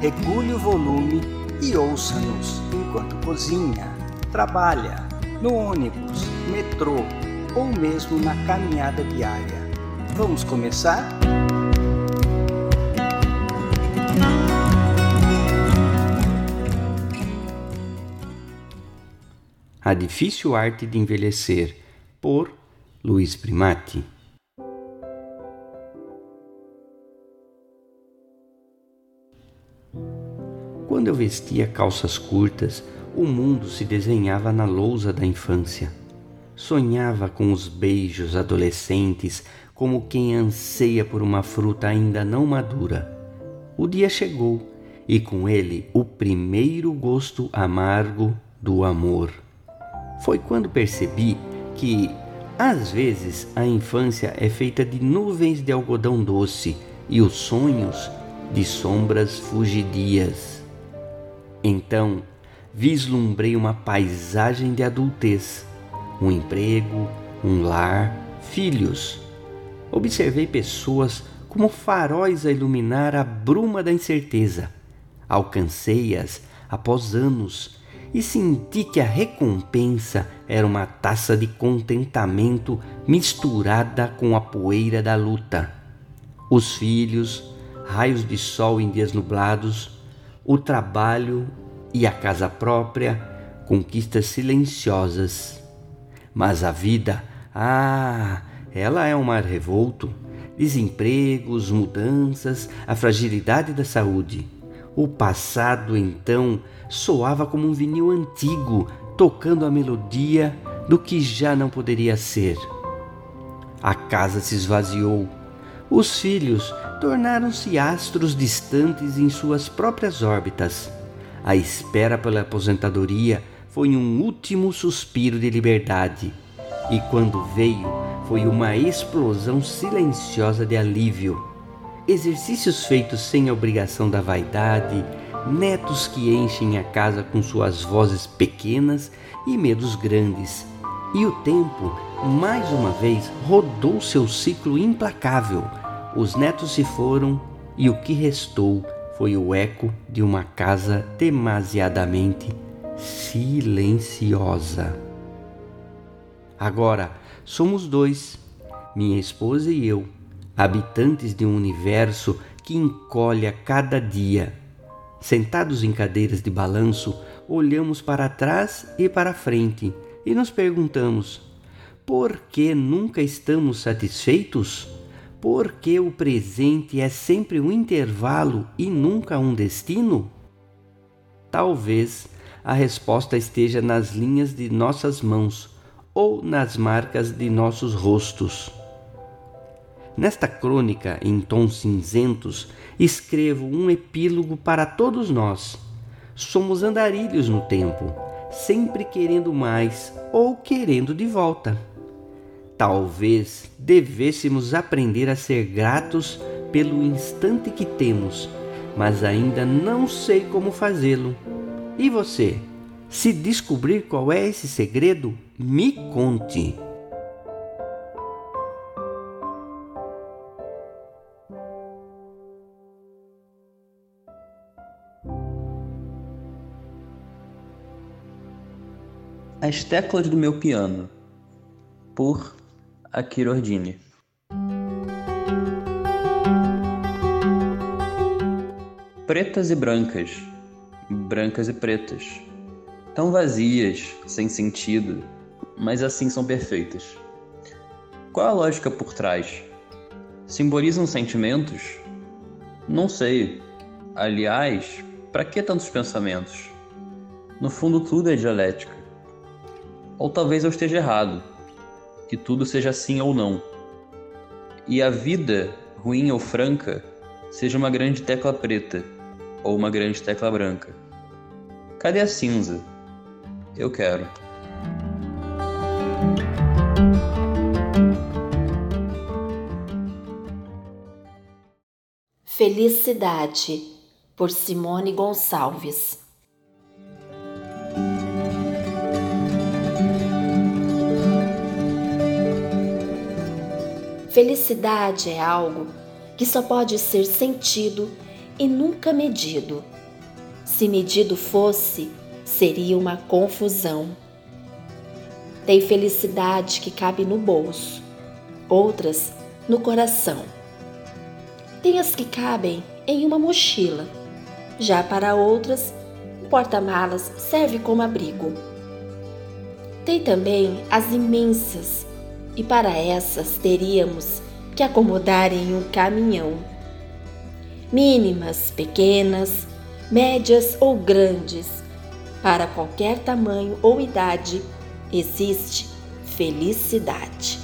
regule o volume e ouça-nos enquanto cozinha, trabalha, no ônibus, metrô ou mesmo na caminhada diária. Vamos começar? A Difícil Arte de Envelhecer, por Luiz Primati. Quando eu vestia calças curtas, o mundo se desenhava na lousa da infância. Sonhava com os beijos adolescentes como quem anseia por uma fruta ainda não madura. O dia chegou e com ele o primeiro gosto amargo do amor. Foi quando percebi que, às vezes, a infância é feita de nuvens de algodão doce e os sonhos de sombras fugidias. Então, vislumbrei uma paisagem de adultez, um emprego, um lar, filhos. Observei pessoas como faróis a iluminar a bruma da incerteza. Alcancei-as após anos e senti que a recompensa era uma taça de contentamento misturada com a poeira da luta. Os filhos, raios de sol em dias nublados, o trabalho e a casa própria, conquistas silenciosas. Mas a vida, ah, ela é um mar revolto. Desempregos, mudanças, a fragilidade da saúde. O passado, então, soava como um vinil antigo, tocando a melodia do que já não poderia ser. A casa se esvaziou. Os filhos tornaram-se astros distantes em suas próprias órbitas. A espera pela aposentadoria foi um último suspiro de liberdade, e quando veio, foi uma explosão silenciosa de alívio. Exercícios feitos sem a obrigação da vaidade, netos que enchem a casa com suas vozes pequenas e medos grandes. E o tempo, mais uma vez, rodou seu ciclo implacável os netos se foram e o que restou foi o eco de uma casa demasiadamente silenciosa. Agora somos dois, minha esposa e eu, habitantes de um universo que encolhe a cada dia. Sentados em cadeiras de balanço, olhamos para trás e para frente e nos perguntamos: por que nunca estamos satisfeitos? Porque o presente é sempre um intervalo e nunca um destino? Talvez a resposta esteja nas linhas de nossas mãos ou nas marcas de nossos rostos. Nesta crônica, em tons cinzentos, escrevo um epílogo para todos nós. Somos andarilhos no tempo, sempre querendo mais ou querendo de volta. Talvez devêssemos aprender a ser gratos pelo instante que temos, mas ainda não sei como fazê-lo. E você? Se descobrir qual é esse segredo, me conte. As teclas do meu piano, por Akira Ordine. Pretas e brancas, brancas e pretas, tão vazias, sem sentido, mas assim são perfeitas. Qual a lógica por trás? Simbolizam sentimentos? Não sei. Aliás, para que tantos pensamentos? No fundo, tudo é dialética. Ou talvez eu esteja errado que tudo seja assim ou não. E a vida, ruim ou franca, seja uma grande tecla preta, ou uma grande tecla branca? Cadê a cinza? Eu quero. Felicidade, por Simone Gonçalves. Felicidade é algo que só pode ser sentido e nunca medido. Se medido fosse, seria uma confusão. Tem felicidade que cabe no bolso, outras no coração tem as que cabem em uma mochila. Já para outras, o porta-malas serve como abrigo. Tem também as imensas, e para essas teríamos que acomodar em um caminhão. Mínimas, pequenas, médias ou grandes, para qualquer tamanho ou idade, existe felicidade.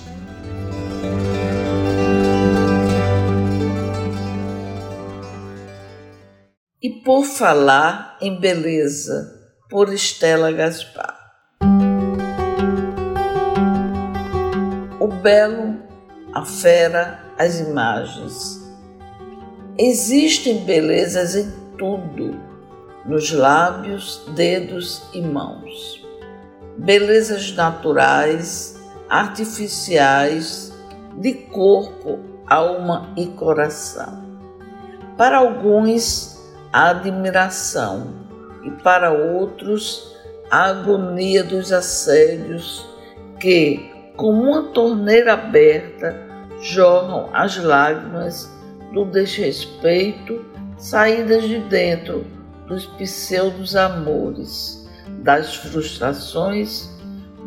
e Por Falar em Beleza, por Estela Gaspar. Belo, a fera, as imagens. Existem belezas em tudo, nos lábios, dedos e mãos. Belezas naturais, artificiais, de corpo, alma e coração. Para alguns, a admiração e para outros a agonia dos assédios que, como uma torneira aberta, jorram as lágrimas do desrespeito saídas de dentro dos pseudos amores, das frustrações,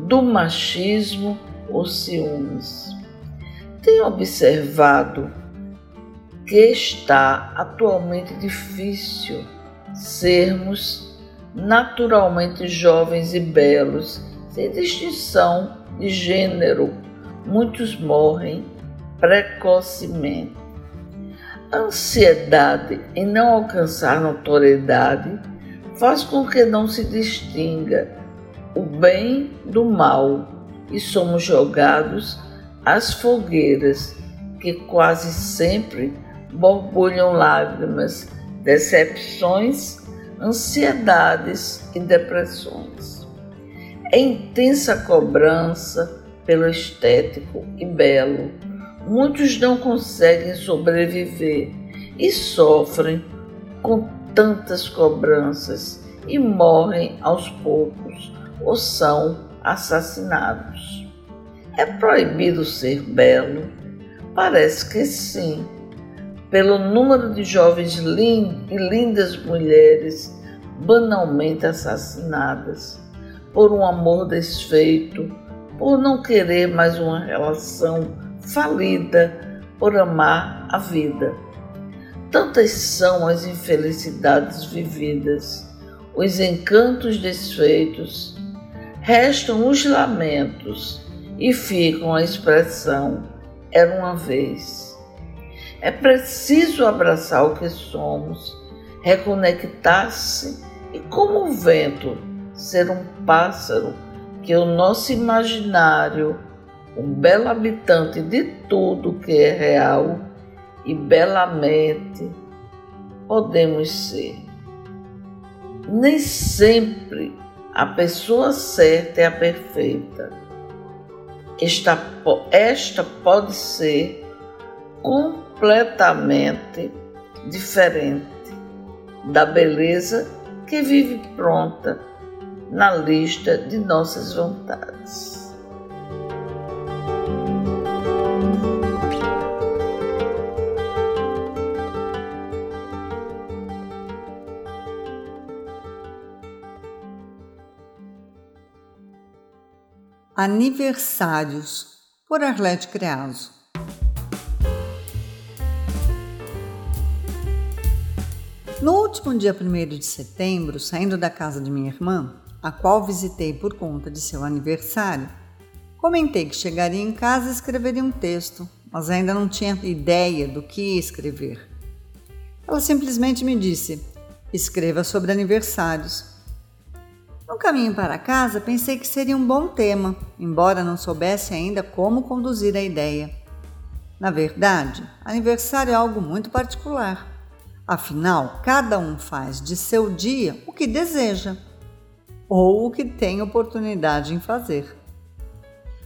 do machismo ou ciúmes. Tenho observado que está atualmente difícil sermos naturalmente jovens e belos, sem distinção de gênero. Muitos morrem precocemente. A ansiedade em não alcançar notoriedade faz com que não se distinga o bem do mal e somos jogados às fogueiras que quase sempre borbulham lágrimas, decepções, ansiedades e depressões. É intensa cobrança pelo estético e belo. Muitos não conseguem sobreviver e sofrem com tantas cobranças e morrem aos poucos ou são assassinados. É proibido ser belo? Parece que sim pelo número de jovens e lindas mulheres banalmente assassinadas, por um amor desfeito, por não querer mais uma relação falida, por amar a vida. Tantas são as infelicidades vividas, os encantos desfeitos, restam os lamentos e ficam a expressão era uma vez. É preciso abraçar o que somos, reconectar-se e, como o vento, ser um pássaro que o nosso imaginário, um belo habitante de tudo que é real e belamente podemos ser. Nem sempre a pessoa certa é a perfeita. Esta, esta pode ser com completamente diferente da beleza que vive pronta na lista de nossas vontades. Aniversários por Arlete Creaso No último dia 1 de setembro, saindo da casa de minha irmã, a qual visitei por conta de seu aniversário, comentei que chegaria em casa e escreveria um texto, mas ainda não tinha ideia do que escrever. Ela simplesmente me disse: Escreva sobre aniversários. No caminho para casa, pensei que seria um bom tema, embora não soubesse ainda como conduzir a ideia. Na verdade, aniversário é algo muito particular. Afinal, cada um faz de seu dia o que deseja ou o que tem oportunidade em fazer.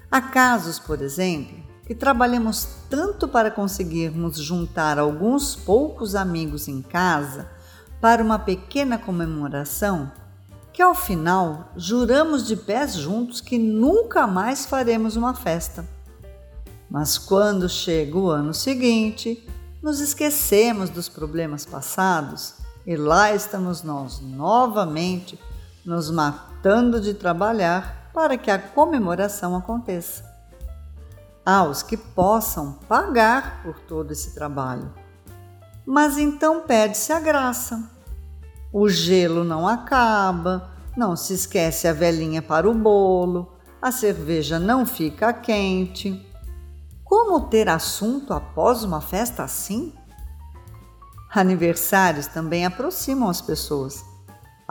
Há casos, por exemplo, que trabalhamos tanto para conseguirmos juntar alguns poucos amigos em casa para uma pequena comemoração que ao final juramos de pés juntos que nunca mais faremos uma festa. Mas quando chega o ano seguinte, nos esquecemos dos problemas passados e lá estamos nós novamente nos matando de trabalhar para que a comemoração aconteça. Há os que possam pagar por todo esse trabalho. Mas então perde-se a graça. O gelo não acaba, não se esquece a velhinha para o bolo, a cerveja não fica quente como ter assunto após uma festa assim? Aniversários também aproximam as pessoas.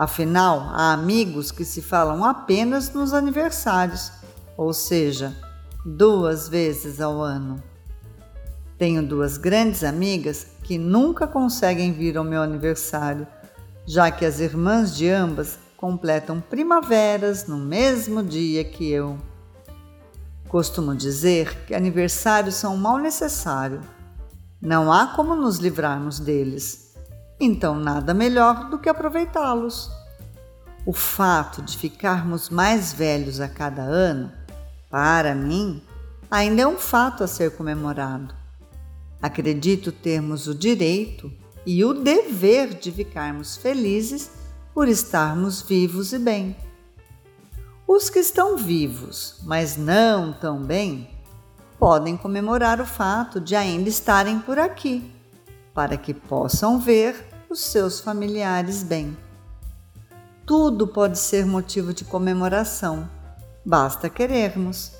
Afinal, há amigos que se falam apenas nos aniversários, ou seja, duas vezes ao ano. Tenho duas grandes amigas que nunca conseguem vir ao meu aniversário, já que as irmãs de ambas completam primaveras no mesmo dia que eu. Costumo dizer que aniversários são um mal necessário. Não há como nos livrarmos deles. Então, nada melhor do que aproveitá-los. O fato de ficarmos mais velhos a cada ano, para mim, ainda é um fato a ser comemorado. Acredito termos o direito e o dever de ficarmos felizes por estarmos vivos e bem. Os que estão vivos, mas não tão bem, podem comemorar o fato de ainda estarem por aqui, para que possam ver os seus familiares bem. Tudo pode ser motivo de comemoração, basta querermos.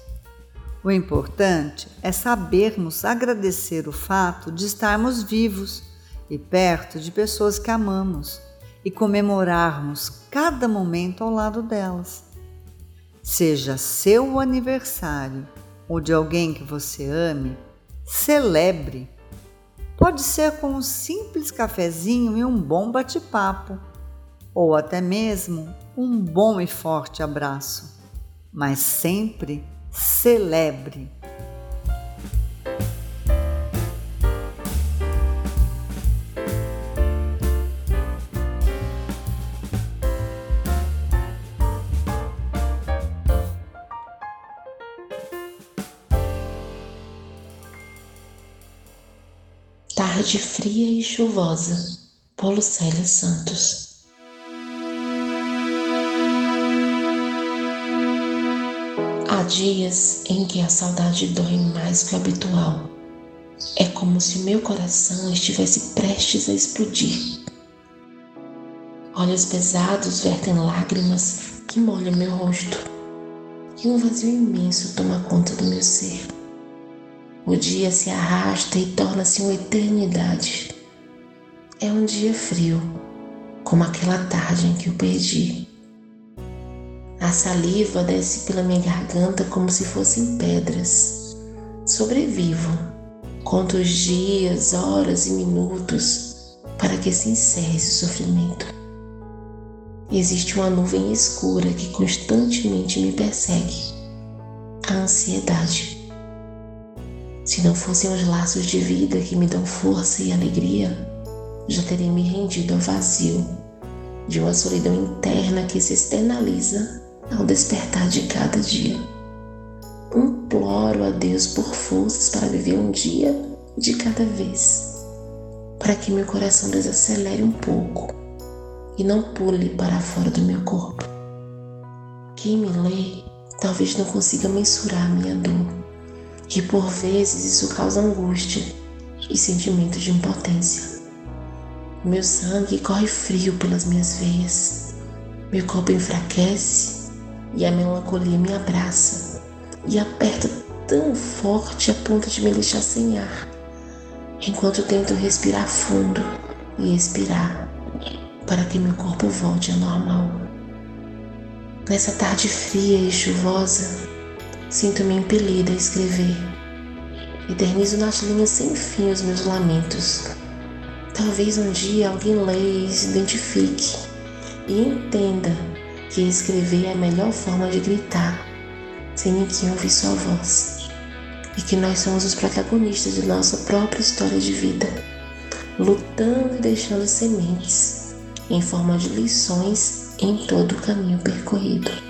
O importante é sabermos agradecer o fato de estarmos vivos e perto de pessoas que amamos e comemorarmos cada momento ao lado delas seja seu aniversário ou de alguém que você ame, celebre. Pode ser com um simples cafezinho e um bom bate-papo, ou até mesmo um bom e forte abraço. Mas sempre celebre. Tarde fria e chuvosa, Paulo Célia Santos. Há dias em que a saudade dói mais que o habitual. É como se o meu coração estivesse prestes a explodir. Olhos pesados vertem lágrimas que molham meu rosto. E um vazio imenso toma conta do meu ser. O dia se arrasta e torna-se uma eternidade. É um dia frio, como aquela tarde em que eu perdi. A saliva desce pela minha garganta como se fossem pedras. Sobrevivo, conto os dias, horas e minutos para que se encerre esse sofrimento. Existe uma nuvem escura que constantemente me persegue a ansiedade. Se não fossem os laços de vida que me dão força e alegria, já teria me rendido ao vazio de uma solidão interna que se externaliza ao despertar de cada dia. Imploro a Deus por forças para viver um dia de cada vez, para que meu coração desacelere um pouco e não pule para fora do meu corpo. Quem me lê talvez não consiga mensurar minha dor que por vezes isso causa angústia e sentimento de impotência. Meu sangue corre frio pelas minhas veias, meu corpo enfraquece e a melancolia me abraça e aperta tão forte a ponto de me deixar sem ar, enquanto tento respirar fundo e expirar, para que meu corpo volte ao normal. Nessa tarde fria e chuvosa, sinto-me impelida a escrever. Eternizo nas linhas sem fim os meus lamentos. Talvez um dia alguém leia e se identifique e entenda que escrever é a melhor forma de gritar, sem ninguém ouvir sua voz. E que nós somos os protagonistas de nossa própria história de vida, lutando e deixando sementes em forma de lições em todo o caminho percorrido.